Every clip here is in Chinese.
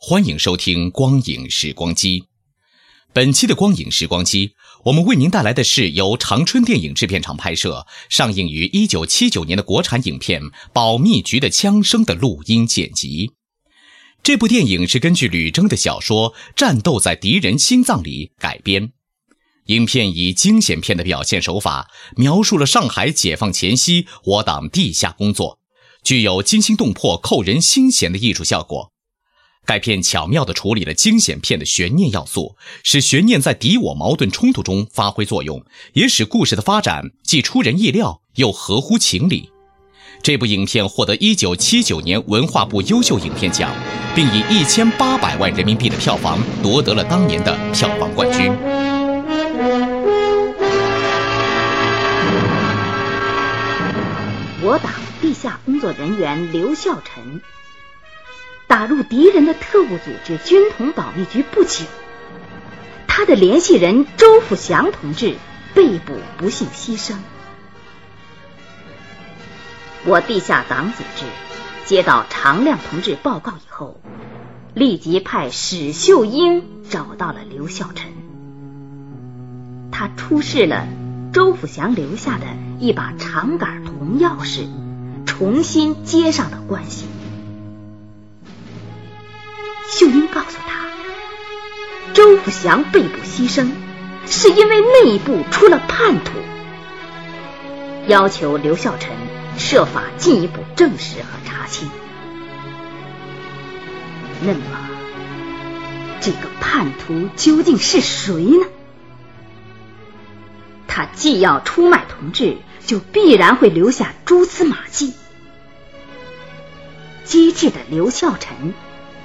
欢迎收听《光影时光机》。本期的《光影时光机》，我们为您带来的是由长春电影制片厂拍摄、上映于1979年的国产影片《保密局的枪声》的录音剪辑。这部电影是根据吕征的小说《战斗在敌人心脏里》改编。影片以惊险片的表现手法，描述了上海解放前夕我党地下工作，具有惊心动魄、扣人心弦的艺术效果。该片巧妙地处理了惊险片的悬念要素，使悬念在敌我矛盾冲突中发挥作用，也使故事的发展既出人意料又合乎情理。这部影片获得1979年文化部优秀影片奖，并以1800万人民币的票房夺得了当年的票房冠军。我党地下工作人员刘孝臣打入敌人的特务组织军统保密局不久，他的联系人周福祥同志被捕不幸牺牲。我地下党组织接到常亮同志报告以后，立即派史秀英找到了刘孝臣，他出示了周福祥留下的一把长杆铜钥匙，重新接上了关系。秀英告诉他，周福祥被捕牺牲是因为内部出了叛徒，要求刘孝臣设法进一步证实和查清。那么，这个叛徒究竟是谁呢？他既要出卖同志，就必然会留下蛛丝马迹。机智的刘孝臣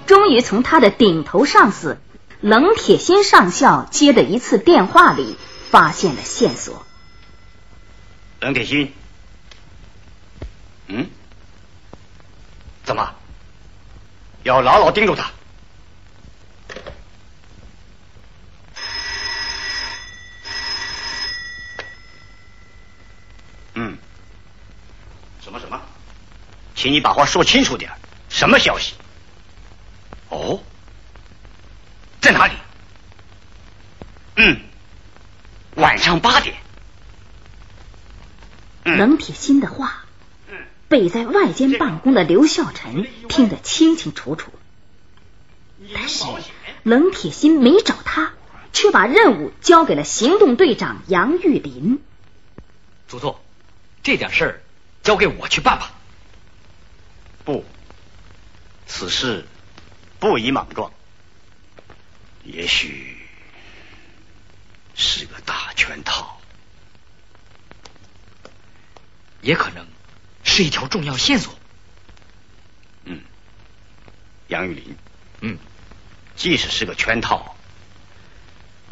终于从他的顶头上司冷铁心上校接的一次电话里发现了线索。冷铁心，嗯，怎么？要牢牢盯住他。嗯，什么什么？请你把话说清楚点什么消息？哦，在哪里？嗯，晚上八点。嗯冷铁心的话，被在外间办公的刘孝臣听得清清楚楚。但是冷铁心没找他，却把任务交给了行动队长杨玉林。祖座，这点事儿交给我去办吧。不，此事不宜莽撞，也许是个大圈套。也可能是一条重要线索。嗯，杨玉林，嗯，即使是个圈套，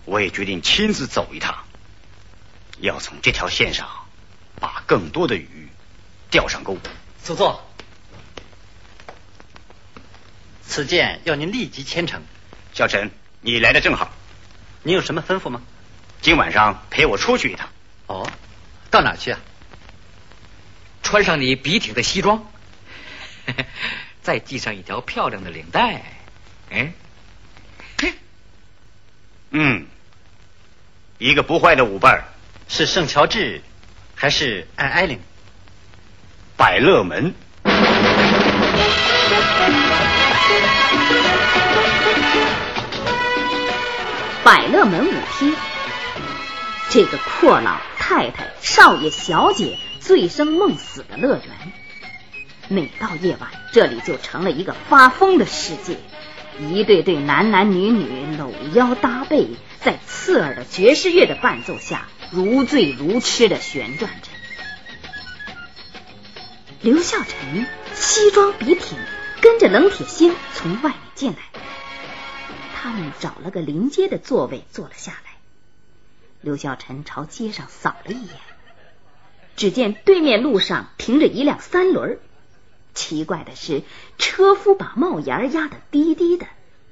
我也决定亲自走一趟，要从这条线上把更多的鱼钓上钩。主座，此件要您立即签呈。小陈，你来的正好，您有什么吩咐吗？今晚上陪我出去一趟。哦，到哪儿去啊？穿上你笔挺的西装，再系上一条漂亮的领带。哎，嗯，一个不坏的舞伴儿，是圣乔治还是艾艾琳？百乐门。百乐门舞厅。这个阔老太太、少爷、小姐醉生梦死的乐园，每到夜晚，这里就成了一个发疯的世界。一对对男男女女搂腰搭背，在刺耳的爵士乐的伴奏下，如醉如痴的旋转着。刘孝臣西装笔挺，跟着冷铁心从外面进来。他们找了个临街的座位坐了下来。刘孝臣朝街上扫了一眼，只见对面路上停着一辆三轮。奇怪的是，车夫把帽檐压得低低的，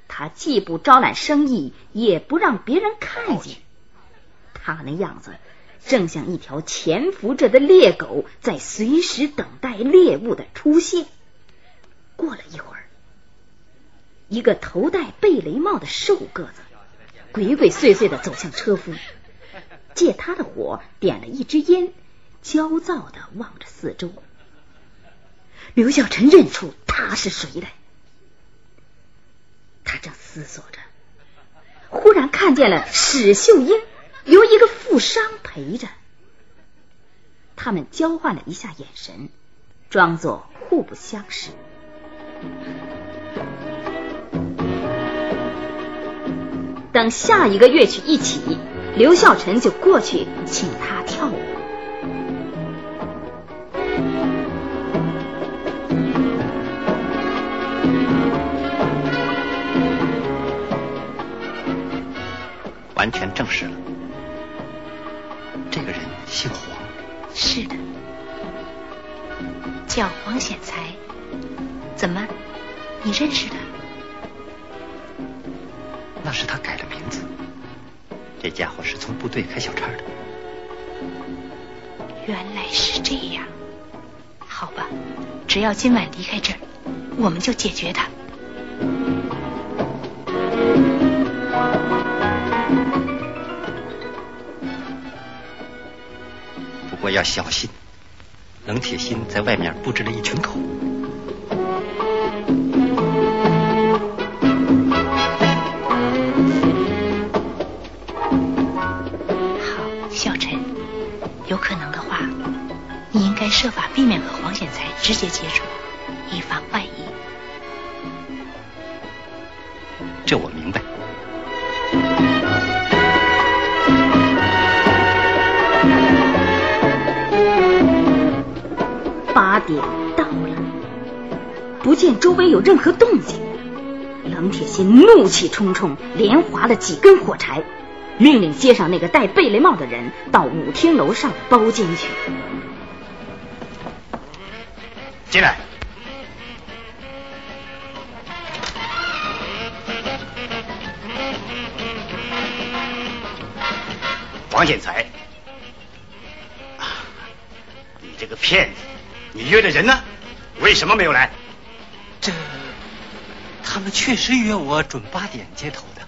他既不招揽生意，也不让别人看见。他那样子。正像一条潜伏着的猎狗，在随时等待猎物的出现。过了一会儿，一个头戴贝雷帽的瘦个子，鬼鬼祟祟的走向车夫，借他的火点了一支烟，焦躁的望着四周。刘孝臣认出他是谁来，他正思索着，忽然看见了史秀英。由一个富商陪着，他们交换了一下眼神，装作互不相识。等下一个乐曲一起，刘孝臣就过去请他跳舞。完全证实了。这个人姓黄，是的，叫黄显才。怎么，你认识他？那是他改了名字。这家伙是从部队开小差的。原来是这样。好吧，只要今晚离开这儿，我们就解决他。不过要小心。冷铁心在外面布置了一群狗。直接接触，以防万一。这我明白。八点到了，不见周围有任何动静，冷铁心怒气冲冲，连划了几根火柴，命令街上那个戴贝雷帽的人到舞厅楼上的包间去。进来，王显才，你这个骗子！你约的人呢？为什么没有来？这，他们确实约我准八点接头的。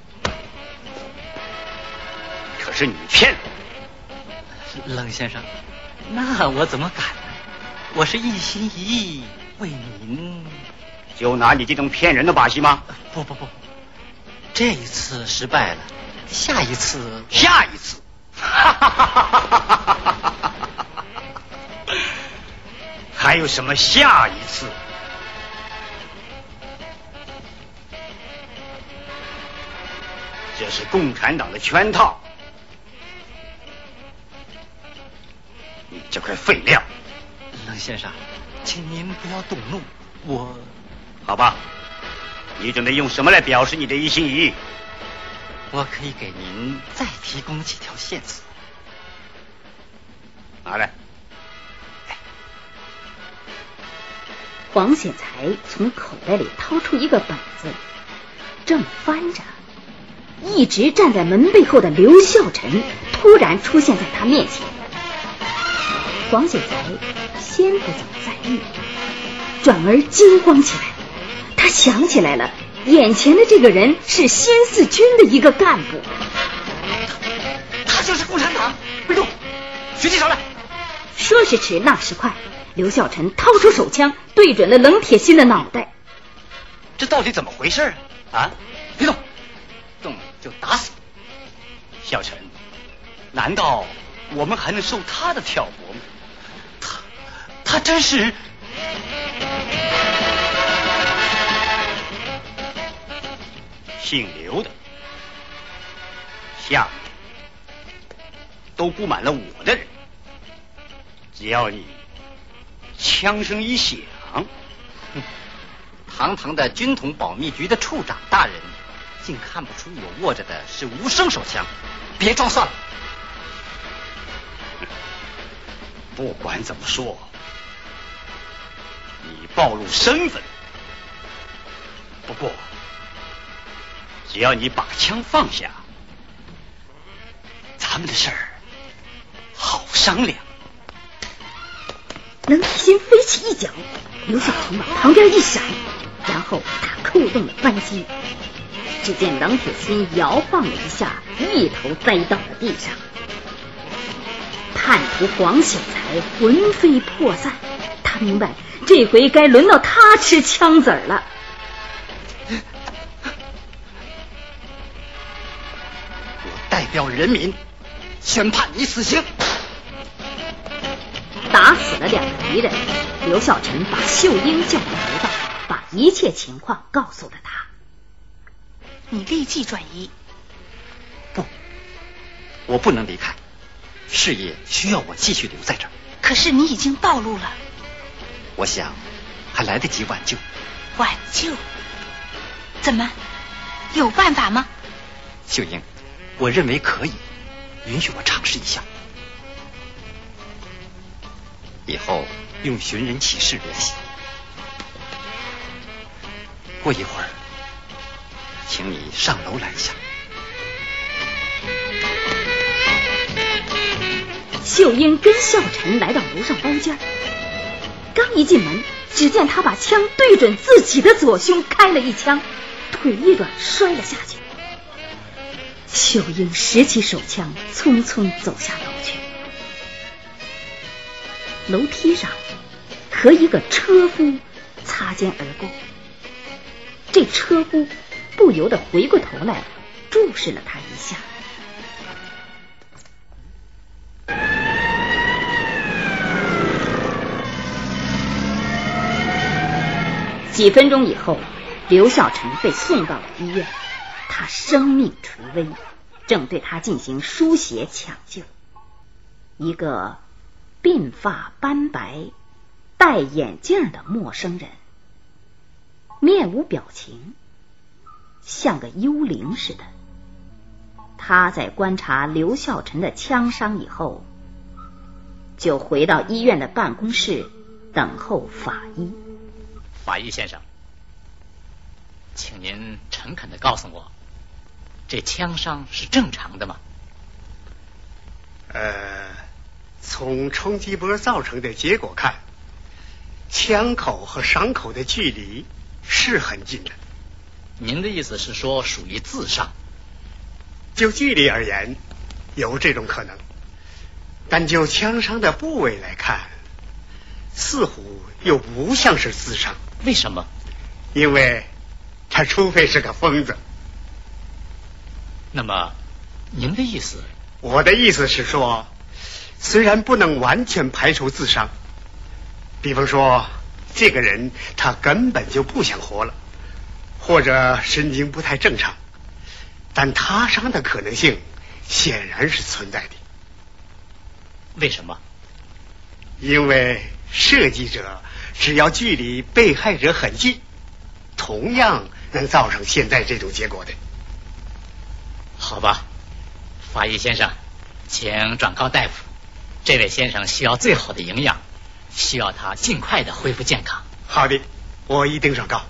可是你骗了，冷先生，那我怎么敢呢？我是一心一意为您。就拿你这种骗人的把戏吗？不不不，这一次失败了，下一次，下一次！还有什么下一次？这是共产党的圈套！你这块废料！冷先生，请您不要动怒，我……好吧，你准备用什么来表示你的一心一意？我可以给您再提供几条线索。拿来。黄显才从口袋里掏出一个本子，正翻着，一直站在门背后的刘孝臣突然出现在他面前。黄显才先不怎么在意，转而惊慌起来。他想起来了，眼前的这个人是新四军的一个干部，他就是共产党。别动，举起手来。说时迟，那时快。刘孝臣掏出手枪，对准了冷铁心的脑袋。这到底怎么回事啊？啊！别动，动就打死。小陈，难道我们还能受他的挑拨吗？他真是姓刘的，下面都布满了我的人，只要你枪声一响，堂堂的军统保密局的处长大人，竟看不出我握着的是无声手枪？别装蒜了！不管怎么说，暴露身份。不过，只要你把枪放下，咱们的事儿好商量。冷铁心飞起一脚，刘小鹏往旁边一闪，然后他扣动了扳机。只见冷铁心摇晃了一下，一头栽到了地上。叛徒黄小才魂飞魄散，他明白这回该轮到他吃枪子儿了。我代表人民宣判你死刑。打死了两个敌人，刘孝臣把秀英叫到楼道，把一切情况告诉了他。你立即转移。不，我不能离开，事业需要我继续留在这儿。可是你已经暴露了。我想还来得及挽救。挽救？怎么？有办法吗？秀英，我认为可以，允许我尝试一下。以后用寻人启事联系。过一会儿。请你上楼来一下。秀英跟孝臣来到楼上包间，刚一进门，只见他把枪对准自己的左胸开了一枪，腿一软摔了下去。秀英拾起手枪，匆匆走下楼去。楼梯上和一个车夫擦肩而过，这车夫。不由得回过头来注视了他一下。几分钟以后，刘孝成被送到了医院，他生命垂危，正对他进行输血抢救。一个鬓发斑白、戴眼镜的陌生人，面无表情。像个幽灵似的，他在观察刘孝臣的枪伤以后，就回到医院的办公室等候法医。法医先生，请您诚恳的告诉我，这枪伤是正常的吗？呃，从冲击波造成的结果看，枪口和伤口的距离是很近的。您的意思是说属于自伤？就距离而言，有这种可能，但就枪伤的部位来看，似乎又不像是自伤。为什么？因为他除非是个疯子。那么，您的意思？我的意思是说，虽然不能完全排除自伤，比方说，这个人他根本就不想活了。或者神经不太正常，但他伤的可能性显然是存在的。为什么？因为设计者只要距离被害者很近，同样能造成现在这种结果的。好吧，法医先生，请转告大夫，这位先生需要最好的营养，需要他尽快的恢复健康。好的，我一定转告。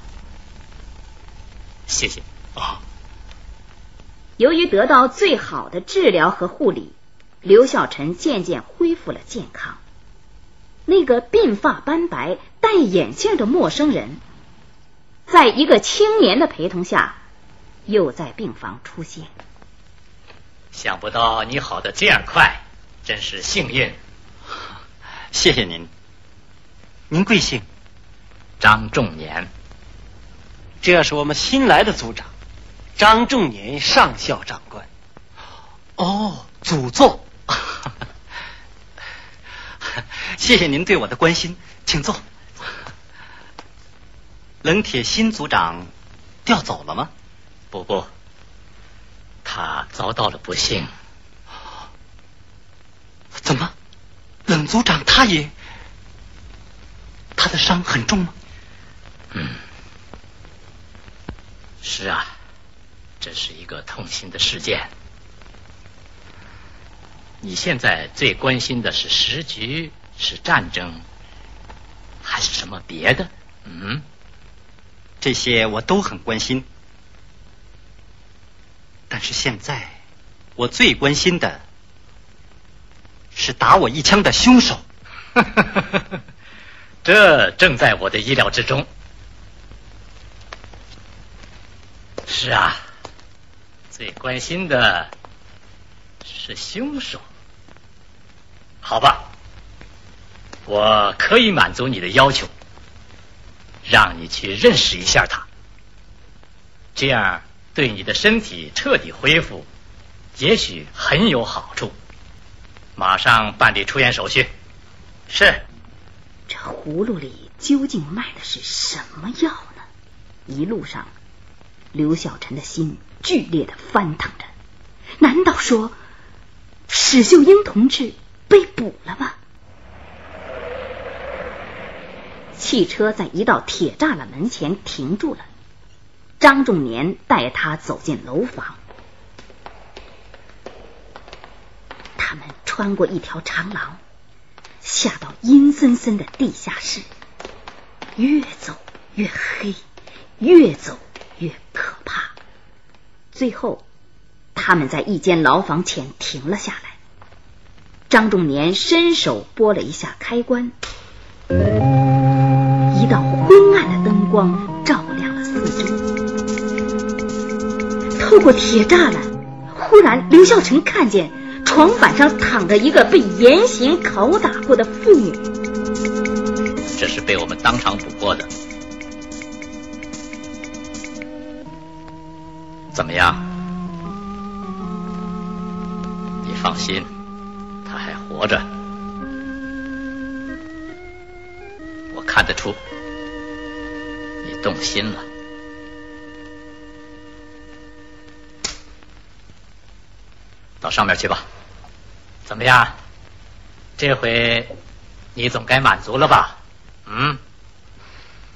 谢谢啊。由于得到最好的治疗和护理，刘孝臣渐渐恢复了健康。那个鬓发斑白、戴眼镜的陌生人，在一个青年的陪同下，又在病房出现。想不到你好的这样快，真是幸运。谢谢您。您贵姓？张仲年。这是我们新来的组长，张仲年上校长官。哦。哦，祖座。谢谢您对我的关心，请坐。冷铁新组长调走了吗？不不，他遭到了不幸。怎么？冷组长他也？他的伤很重吗？嗯，是啊，这是一个痛心的事件。你现在最关心的是时局，是战争，还是什么别的？嗯，这些我都很关心，但是现在我最关心的是打我一枪的凶手。这正在我的意料之中。是啊，最关心的是凶手。好吧，我可以满足你的要求，让你去认识一下他，这样对你的身体彻底恢复，也许很有好处。马上办理出院手续。是。这葫芦里究竟卖的是什么药呢？一路上，刘小晨的心剧烈的翻腾着。难道说史秀英同志？被捕了吗？汽车在一道铁栅栏门前停住了。张仲年带他走进楼房。他们穿过一条长廊，下到阴森森的地下室。越走越黑，越走越可怕。最后，他们在一间牢房前停了下来。张仲年伸手拨了一下开关，一道昏暗的灯光照亮了四周。透过铁栅栏，忽然刘孝成看见床板上躺着一个被严刑拷打过的妇女。这是被我们当场捕获的。怎么样？你放心。他还活着，我看得出动心了。到上面去吧。怎么样？这回你总该满足了吧？嗯？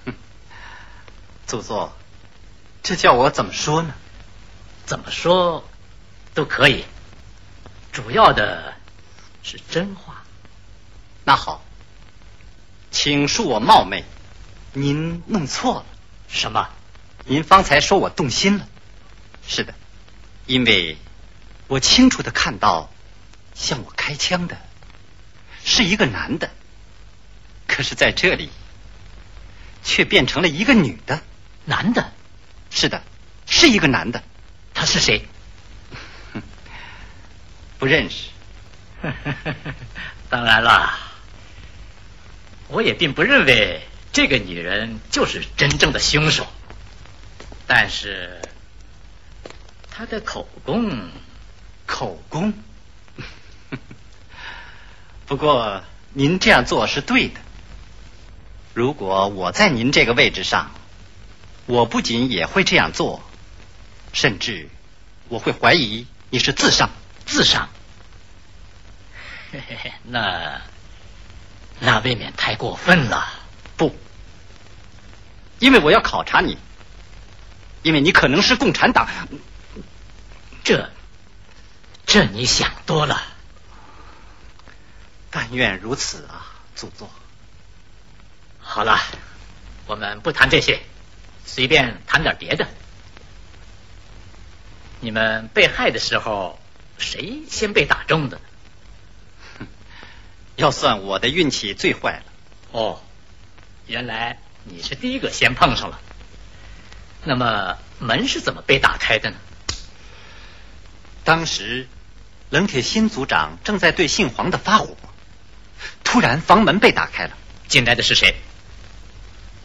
祖座，这叫我怎么说呢？怎么说都可以，主要的。是真话，那好，请恕我冒昧，您弄错了。什么？您方才说我动心了？是的，因为我清楚的看到，向我开枪的是一个男的，可是在这里却变成了一个女的。男的？是的，是一个男的。他是谁？不认识。当然了，我也并不认为这个女人就是真正的凶手，但是她的口供，口供。不过您这样做是对的。如果我在您这个位置上，我不仅也会这样做，甚至我会怀疑你是自伤，自伤。那那未免太过分了。不，因为我要考察你，因为你可能是共产党。这这你想多了。但愿如此啊，祖宗。好了，我们不谈这些，随便谈点别的。你们被害的时候，谁先被打中的？要算我的运气最坏了。哦，原来你是第一个先碰上了。那么门是怎么被打开的呢？当时冷铁新组长正在对姓黄的发火，突然房门被打开了，进来的是谁？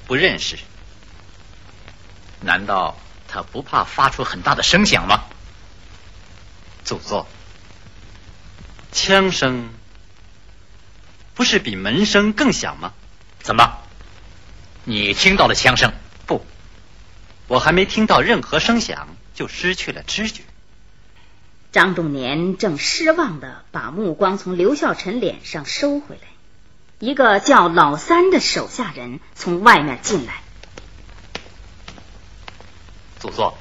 不认识。难道他不怕发出很大的声响吗？祖座，枪声不是比门声更响吗？怎么？你听到了枪声？不，我还没听到任何声响，就失去了知觉。张仲年正失望的把目光从刘孝臣脸上收回来，一个叫老三的手下人从外面进来。祖座，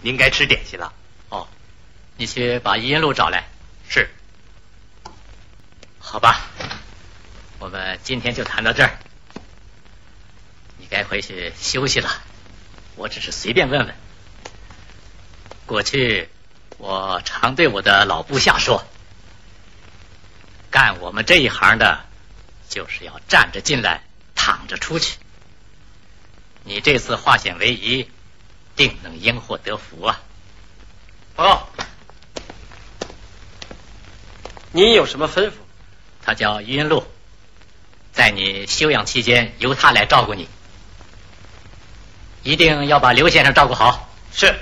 您该吃点心了。哦，你去把银路找来。是。好吧，我们今天就谈到这儿。你该回去休息了。我只是随便问问。过去我常对我的老部下说：“干我们这一行的，就是要站着进来，躺着出去。”你这次化险为夷，定能因祸得福啊！报告，你有什么吩咐？他叫余云路，在你休养期间，由他来照顾你。一定要把刘先生照顾好。是，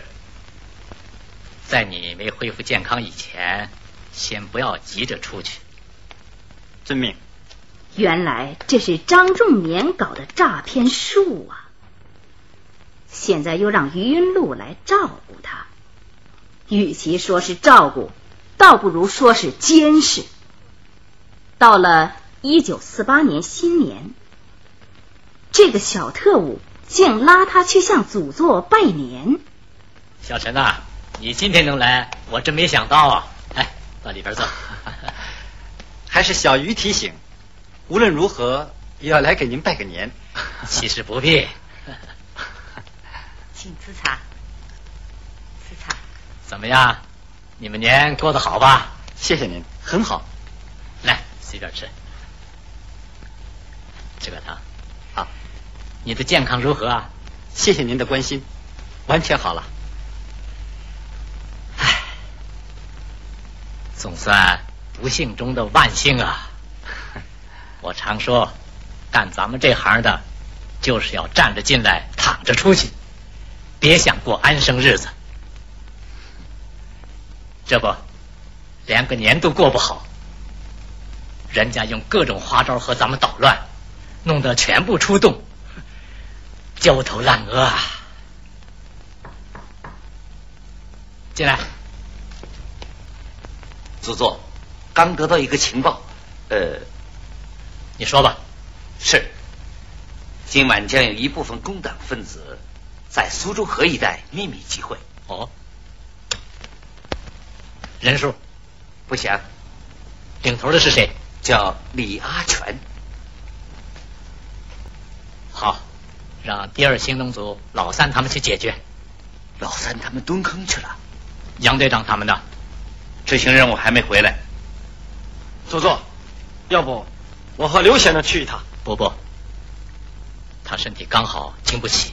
在你没恢复健康以前，先不要急着出去。遵命。原来这是张仲年搞的诈骗术啊！现在又让余云露来照顾他，与其说是照顾，倒不如说是监视。到了一九四八年新年，这个小特务竟拉他去向祖座拜年。小陈呐，你今天能来，我真没想到啊！哎，到里边坐。还是小鱼提醒，无论如何也要来给您拜个年。其实不必。请吃茶，吃茶。怎么样？你们年过得好吧？谢谢您，很好。来，随便吃。这个汤。好。你的健康如何啊？谢谢您的关心，完全好了。唉，总算不幸中的万幸啊！我常说，干咱们这行的，就是要站着进来，躺着出去。别想过安生日子，这不，连个年都过不好，人家用各种花招和咱们捣乱，弄得全部出动，焦头烂额啊！进来，祖座，刚得到一个情报，呃，你说吧。是，今晚将有一部分工党分子。在苏州河一带秘密集会。哦，人数不详。领头的是谁？叫李阿全。好，让第二行动组老三他们去解决。老三他们蹲坑去了。杨队长他们呢？执行任务还没回来。左座，要不我和刘先生去一趟？不不，他身体刚好，经不起。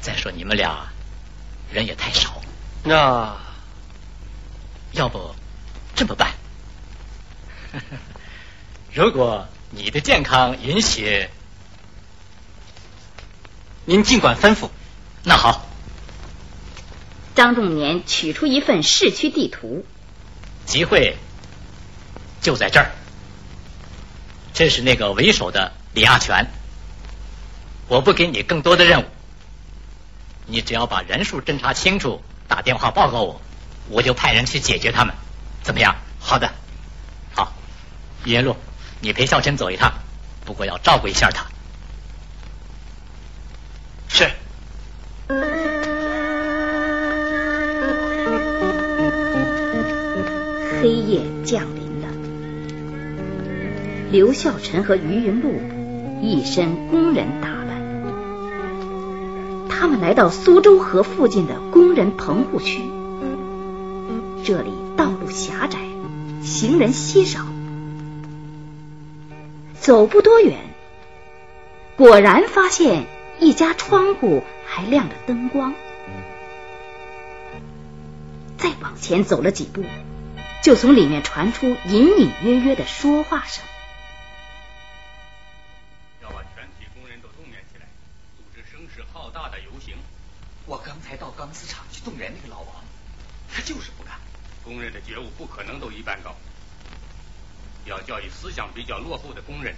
再说你们俩人也太少，那要不这么办？如果你的健康允许，您尽管吩咐。那好，张仲年取出一份市区地图，集会就在这儿。这是那个为首的李亚全，我不给你更多的任务。你只要把人数侦查清楚，打电话报告我，我就派人去解决他们，怎么样？好的，好。云路，你陪孝琛走一趟，不过要照顾一下他。是。黑夜降临了，刘孝臣和于云路一身工人打扮。他们来到苏州河附近的工人棚户区，这里道路狭窄，行人稀少。走不多远，果然发现一家窗户还亮着灯光。再往前走了几步，就从里面传出隐隐约约的说话声。要把全体工人都动员起来，组织声势浩大的游行我刚才到钢丝厂去动员那个老王，他就是不干。工人的觉悟不可能都一般高。要教育思想比较落后的工人，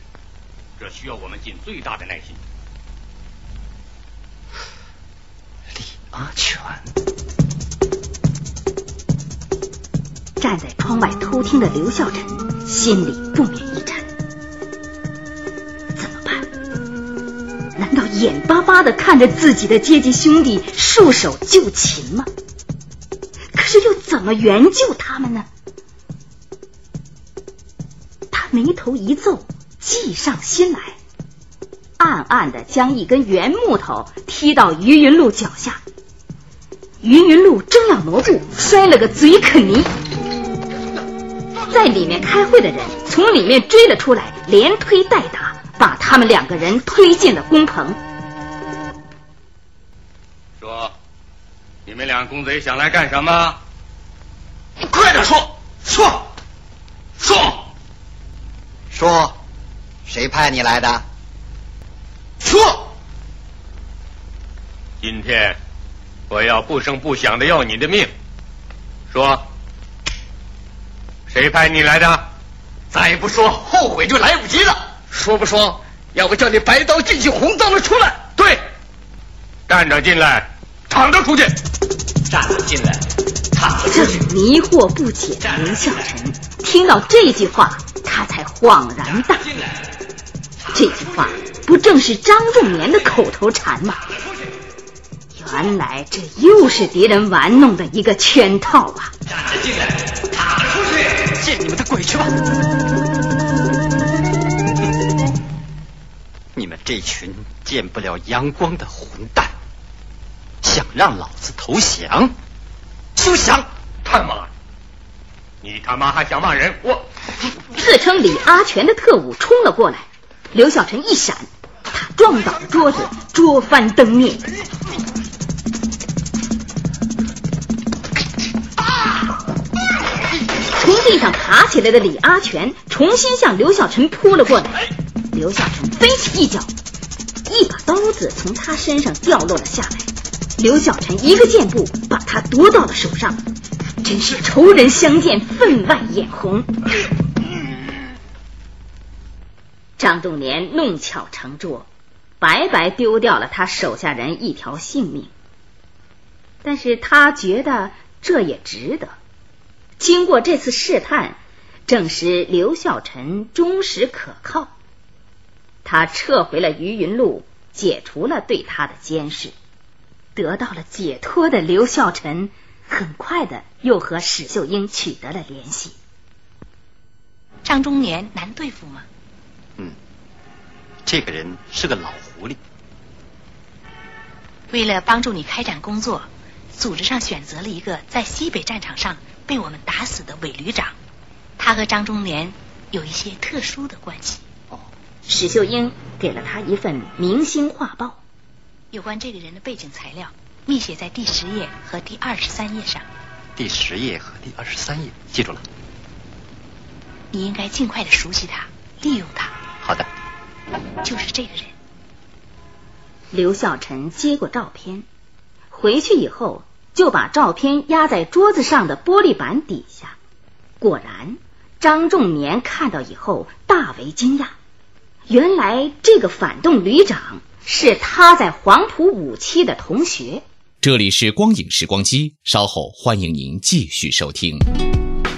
这需要我们尽最大的耐心。李阿全站在窗外偷听的刘孝臣心里不免一颤，怎么办？难道眼巴巴的看着自己的阶级兄弟束手就擒吗？可是又怎么援救他们呢？他眉头一皱，计上心来，暗暗的将一根圆木头踢到于云路脚下。于云路正要挪步，摔了个嘴啃泥。在里面开会的人从里面追了出来，连推带打，把他们两个人推进了工棚。说，你们俩公贼想来干什么？快点说，说，说。说，谁派你来的？说，今天我要不声不响的要你的命。说，谁派你来的？再不说，后悔就来不及了。说不说？要不叫你白刀进去，红刀了出来。对，站着进来，躺着出去。站着进来，躺着出去。迷惑不解的林孝臣听到这句话。他才恍然大悟，这句话不正是张仲年的口头禅吗？原来这又是敌人玩弄的一个圈套啊！站着进来，踏出去，见你们的鬼去吧！你们这群见不了阳光的混蛋，想让老子投降？休想！他妈！你他妈还想骂人？我自称李阿全的特务冲了过来，刘小晨一闪，他撞倒桌子，桌翻灯灭。从地上爬起来的李阿全重新向刘小晨扑了过来，刘小晨飞起一脚，一把刀子从他身上掉落了下来，刘小晨一个箭步把他夺到了手上。真是仇人相见，分外眼红。张仲年弄巧成拙，白白丢掉了他手下人一条性命。但是他觉得这也值得。经过这次试探，证实刘孝臣忠实可靠。他撤回了于云路，解除了对他的监视，得到了解脱的刘孝臣。很快的，又和史秀英取得了联系。张中年难对付吗？嗯，这个人是个老狐狸。为了帮助你开展工作，组织上选择了一个在西北战场上被我们打死的伪旅长，他和张忠年有一些特殊的关系。哦，史秀英给了他一份明星画报，有关这个人的背景材料。密写在第十页和第二十三页上。第十页和第二十三页，记住了。你应该尽快的熟悉他，利用他。好的。就是这个人。刘孝臣接过照片，回去以后就把照片压在桌子上的玻璃板底下。果然，张仲年看到以后大为惊讶，原来这个反动旅长是他在黄埔五期的同学。这里是光影时光机，稍后欢迎您继续收听。